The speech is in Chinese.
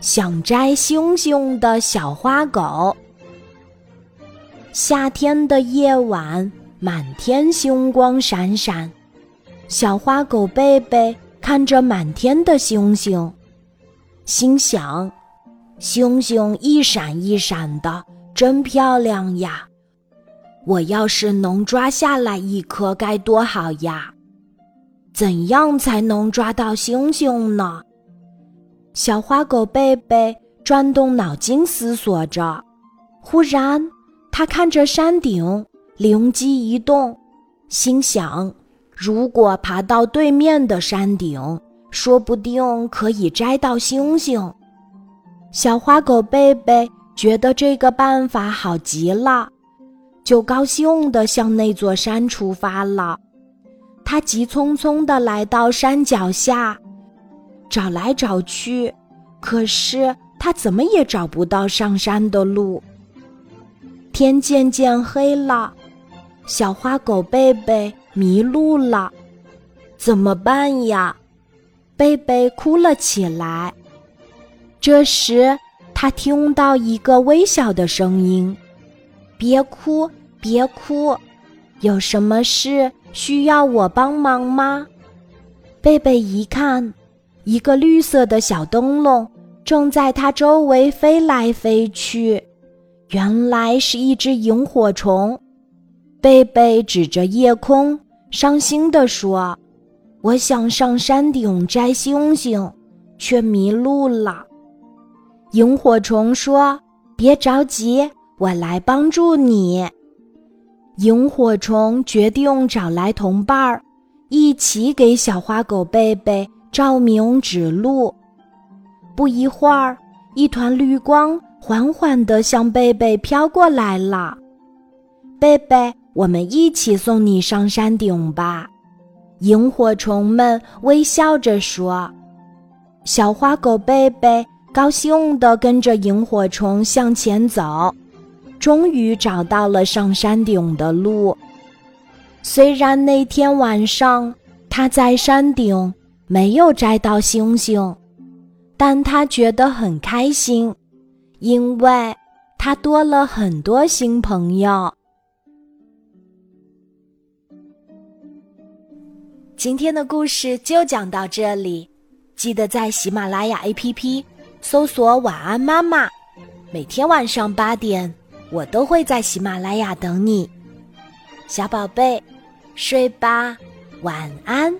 想摘星星的小花狗。夏天的夜晚，满天星光闪闪。小花狗贝贝看着满天的星星，心想：“星星一闪一闪的，真漂亮呀！我要是能抓下来一颗，该多好呀！怎样才能抓到星星呢？”小花狗贝贝转动脑筋思索着，忽然，他看着山顶，灵机一动，心想：如果爬到对面的山顶，说不定可以摘到星星。小花狗贝贝觉得这个办法好极了，就高兴地向那座山出发了。他急匆匆地来到山脚下。找来找去，可是他怎么也找不到上山的路。天渐渐黑了，小花狗贝贝迷路了，怎么办呀？贝贝哭了起来。这时，他听到一个微小的声音：“别哭，别哭，有什么事需要我帮忙吗？”贝贝一看。一个绿色的小灯笼正在它周围飞来飞去，原来是一只萤火虫。贝贝指着夜空，伤心地说：“我想上山顶摘星星，却迷路了。”萤火虫说：“别着急，我来帮助你。”萤火虫决定找来同伴儿，一起给小花狗贝贝。照明指路，不一会儿，一团绿光缓缓地向贝贝飘过来了。贝贝，我们一起送你上山顶吧！萤火虫们微笑着说。小花狗贝贝高兴地跟着萤火虫向前走，终于找到了上山顶的路。虽然那天晚上他在山顶。没有摘到星星，但他觉得很开心，因为他多了很多新朋友。今天的故事就讲到这里，记得在喜马拉雅 APP 搜索“晚安妈妈”，每天晚上八点，我都会在喜马拉雅等你，小宝贝，睡吧，晚安。